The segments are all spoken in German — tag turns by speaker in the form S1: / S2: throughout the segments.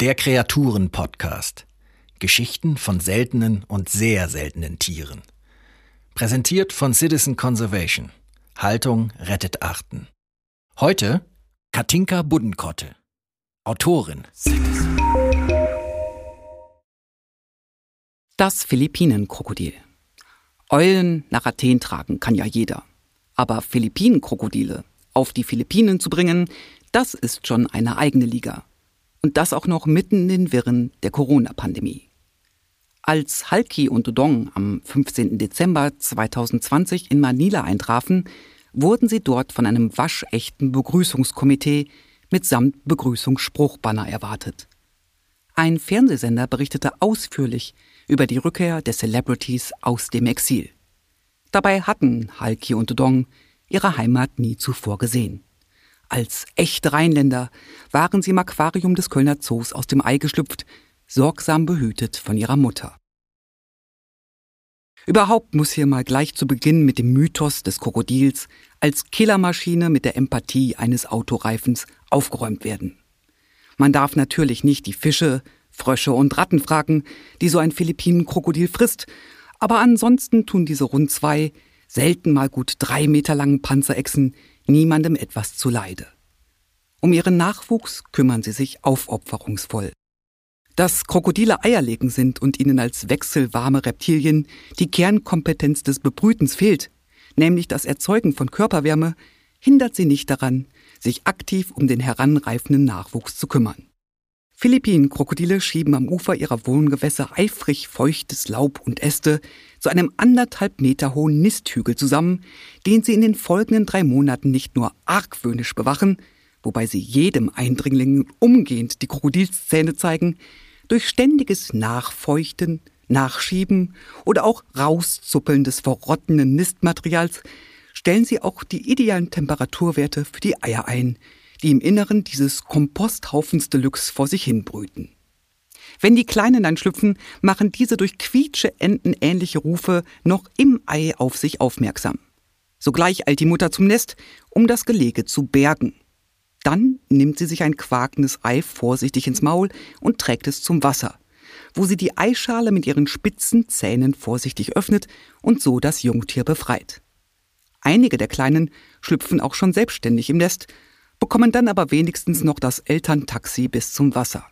S1: Der Kreaturen-Podcast. Geschichten von seltenen und sehr seltenen Tieren. Präsentiert von Citizen Conservation. Haltung rettet Arten. Heute Katinka Buddenkotte. Autorin.
S2: Das Philippinenkrokodil. Eulen nach Athen tragen kann ja jeder. Aber Philippinenkrokodile auf die Philippinen zu bringen, das ist schon eine eigene Liga. Und das auch noch mitten in den Wirren der Corona-Pandemie. Als Halki und Dodong am 15. Dezember 2020 in Manila eintrafen, wurden sie dort von einem waschechten Begrüßungskomitee mitsamt Begrüßungsspruchbanner erwartet. Ein Fernsehsender berichtete ausführlich über die Rückkehr der Celebrities aus dem Exil. Dabei hatten Halki und Dodong ihre Heimat nie zuvor gesehen. Als echte Rheinländer waren sie im Aquarium des Kölner Zoos aus dem Ei geschlüpft, sorgsam behütet von ihrer Mutter. Überhaupt muss hier mal gleich zu Beginn mit dem Mythos des Krokodils als Killermaschine mit der Empathie eines Autoreifens aufgeräumt werden. Man darf natürlich nicht die Fische, Frösche und Ratten fragen, die so ein Philippinenkrokodil frisst, aber ansonsten tun diese rund zwei, selten mal gut drei Meter langen Panzerechsen niemandem etwas zuleide. Um ihren Nachwuchs kümmern sie sich aufopferungsvoll. Dass Krokodile Eier legen sind und ihnen als wechselwarme Reptilien die Kernkompetenz des Bebrütens fehlt, nämlich das Erzeugen von Körperwärme, hindert sie nicht daran, sich aktiv um den heranreifenden Nachwuchs zu kümmern. Philippinenkrokodile schieben am Ufer ihrer Wohngewässer eifrig feuchtes Laub und Äste zu einem anderthalb Meter hohen Nisthügel zusammen, den sie in den folgenden drei Monaten nicht nur argwöhnisch bewachen, wobei sie jedem Eindringling umgehend die Krokodilszähne zeigen, durch ständiges Nachfeuchten, Nachschieben oder auch Rauszuppeln des verrottenden Nistmaterials stellen sie auch die idealen Temperaturwerte für die Eier ein, die im Inneren dieses Komposthaufens Deluxe vor sich hin brüten. Wenn die Kleinen dann schlüpfen, machen diese durch quietsche Enten ähnliche Rufe noch im Ei auf sich aufmerksam. Sogleich eilt die Mutter zum Nest, um das Gelege zu bergen. Dann nimmt sie sich ein quakendes Ei vorsichtig ins Maul und trägt es zum Wasser, wo sie die Eischale mit ihren spitzen Zähnen vorsichtig öffnet und so das Jungtier befreit. Einige der Kleinen schlüpfen auch schon selbstständig im Nest bekommen dann aber wenigstens noch das Elterntaxi bis zum Wasser.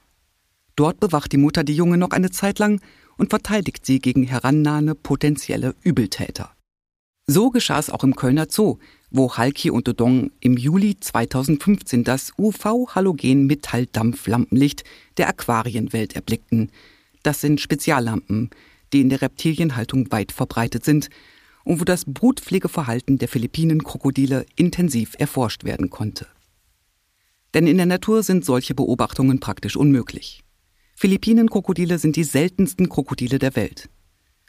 S2: Dort bewacht die Mutter die Junge noch eine Zeit lang und verteidigt sie gegen herannahende potenzielle Übeltäter. So geschah es auch im Kölner Zoo, wo Halki und Dodong im Juli 2015 das UV-Halogen-Metalldampflampenlicht der Aquarienwelt erblickten. Das sind Speziallampen, die in der Reptilienhaltung weit verbreitet sind und wo das Brutpflegeverhalten der Philippinen-Krokodile intensiv erforscht werden konnte. Denn in der Natur sind solche Beobachtungen praktisch unmöglich. Philippinenkrokodile sind die seltensten Krokodile der Welt.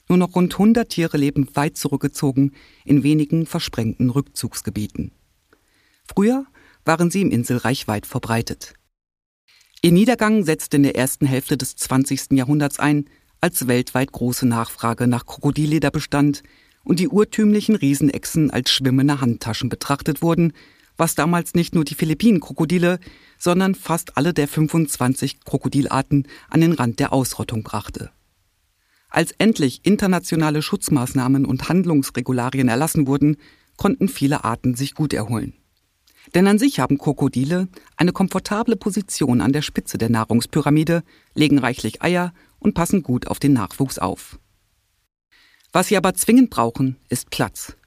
S2: Nur noch rund 100 Tiere leben weit zurückgezogen in wenigen versprengten Rückzugsgebieten. Früher waren sie im Inselreich weit verbreitet. Ihr Niedergang setzte in der ersten Hälfte des 20. Jahrhunderts ein, als weltweit große Nachfrage nach Krokodilleder bestand und die urtümlichen Riesenechsen als schwimmende Handtaschen betrachtet wurden, was damals nicht nur die Philippinenkrokodile, sondern fast alle der 25 Krokodilarten an den Rand der Ausrottung brachte. Als endlich internationale Schutzmaßnahmen und Handlungsregularien erlassen wurden, konnten viele Arten sich gut erholen. Denn an sich haben Krokodile eine komfortable Position an der Spitze der Nahrungspyramide, legen reichlich Eier und passen gut auf den Nachwuchs auf. Was sie aber zwingend brauchen, ist Platz.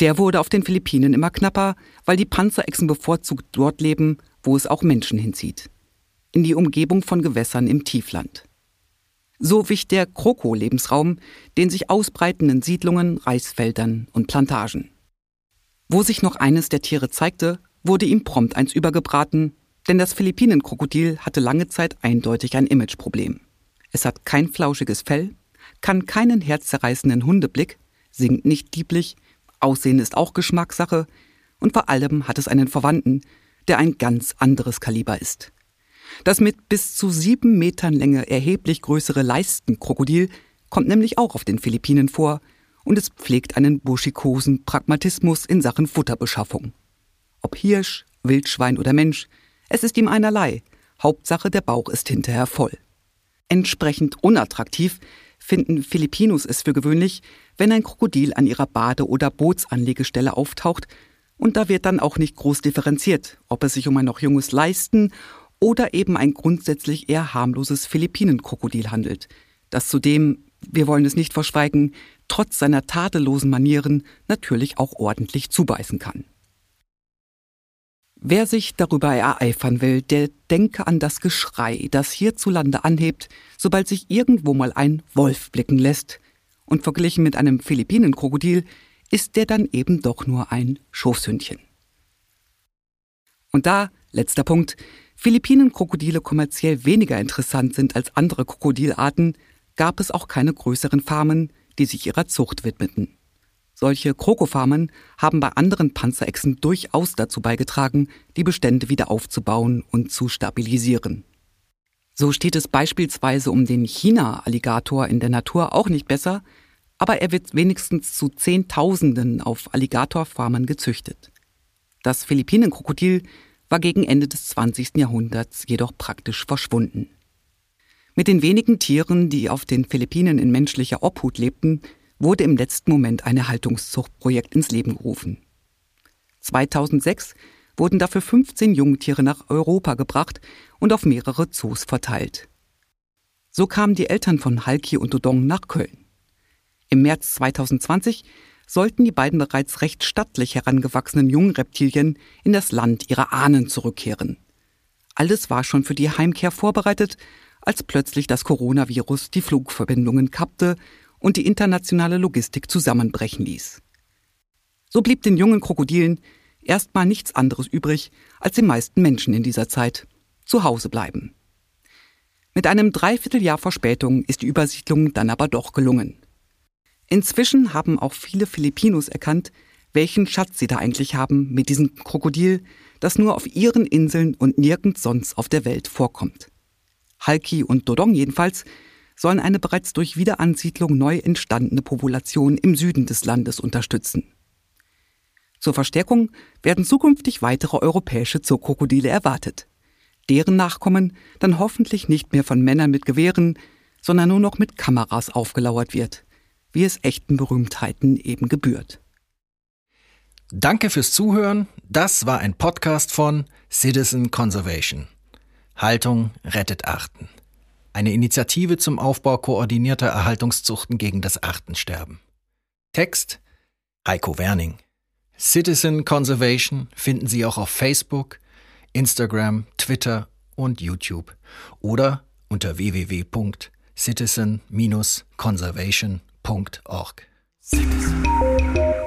S2: Der wurde auf den Philippinen immer knapper, weil die Panzerechsen bevorzugt dort leben, wo es auch Menschen hinzieht. In die Umgebung von Gewässern im Tiefland. So wich der Kroko-Lebensraum den sich ausbreitenden Siedlungen, Reisfeldern und Plantagen. Wo sich noch eines der Tiere zeigte, wurde ihm prompt eins übergebraten, denn das Philippinenkrokodil hatte lange Zeit eindeutig ein Imageproblem. Es hat kein flauschiges Fell, kann keinen herzzerreißenden Hundeblick, singt nicht lieblich Aussehen ist auch Geschmackssache und vor allem hat es einen Verwandten, der ein ganz anderes Kaliber ist. Das mit bis zu sieben Metern Länge erheblich größere Leistenkrokodil kommt nämlich auch auf den Philippinen vor und es pflegt einen buschikosen Pragmatismus in Sachen Futterbeschaffung. Ob Hirsch, Wildschwein oder Mensch, es ist ihm einerlei. Hauptsache der Bauch ist hinterher voll. Entsprechend unattraktiv finden Filipinos es für gewöhnlich, wenn ein Krokodil an ihrer Bade- oder Bootsanlegestelle auftaucht, und da wird dann auch nicht groß differenziert, ob es sich um ein noch junges Leisten oder eben ein grundsätzlich eher harmloses Philippinenkrokodil handelt, das zudem, wir wollen es nicht verschweigen, trotz seiner tadellosen Manieren natürlich auch ordentlich zubeißen kann. Wer sich darüber ereifern will, der denke an das Geschrei, das hierzulande anhebt, sobald sich irgendwo mal ein Wolf blicken lässt. Und verglichen mit einem Philippinenkrokodil ist der dann eben doch nur ein Schoßhündchen. Und da, letzter Punkt, Philippinenkrokodile kommerziell weniger interessant sind als andere Krokodilarten, gab es auch keine größeren Farmen, die sich ihrer Zucht widmeten. Solche Krokofarmen haben bei anderen Panzerechsen durchaus dazu beigetragen, die Bestände wieder aufzubauen und zu stabilisieren. So steht es beispielsweise um den China-Alligator in der Natur auch nicht besser, aber er wird wenigstens zu Zehntausenden auf Alligatorfarmen gezüchtet. Das Philippinenkrokodil war gegen Ende des 20. Jahrhunderts jedoch praktisch verschwunden. Mit den wenigen Tieren, die auf den Philippinen in menschlicher Obhut lebten, wurde im letzten Moment ein Erhaltungszuchtprojekt ins Leben gerufen. 2006 wurden dafür 15 Jungtiere nach Europa gebracht und auf mehrere Zoos verteilt. So kamen die Eltern von Halki und Dodong nach Köln. Im März 2020 sollten die beiden bereits recht stattlich herangewachsenen jungen Reptilien in das Land ihrer Ahnen zurückkehren. Alles war schon für die Heimkehr vorbereitet, als plötzlich das Coronavirus die Flugverbindungen kappte und die internationale Logistik zusammenbrechen ließ. So blieb den jungen Krokodilen erstmal nichts anderes übrig, als den meisten Menschen in dieser Zeit zu Hause bleiben. Mit einem Dreivierteljahr Verspätung ist die Übersiedlung dann aber doch gelungen. Inzwischen haben auch viele Filipinos erkannt, welchen Schatz sie da eigentlich haben mit diesem Krokodil, das nur auf ihren Inseln und nirgends sonst auf der Welt vorkommt. Halki und Dodong jedenfalls sollen eine bereits durch Wiederansiedlung neu entstandene Population im Süden des Landes unterstützen. Zur Verstärkung werden zukünftig weitere europäische Zookrokodile erwartet. Deren Nachkommen dann hoffentlich nicht mehr von Männern mit Gewehren, sondern nur noch mit Kameras aufgelauert wird, wie es echten Berühmtheiten eben gebührt.
S1: Danke fürs Zuhören. Das war ein Podcast von Citizen Conservation. Haltung rettet Achten eine Initiative zum Aufbau koordinierter Erhaltungszuchten gegen das Artensterben. Text Heiko Werning. Citizen Conservation finden Sie auch auf Facebook, Instagram, Twitter und YouTube oder unter www.citizen-conservation.org. Citizen.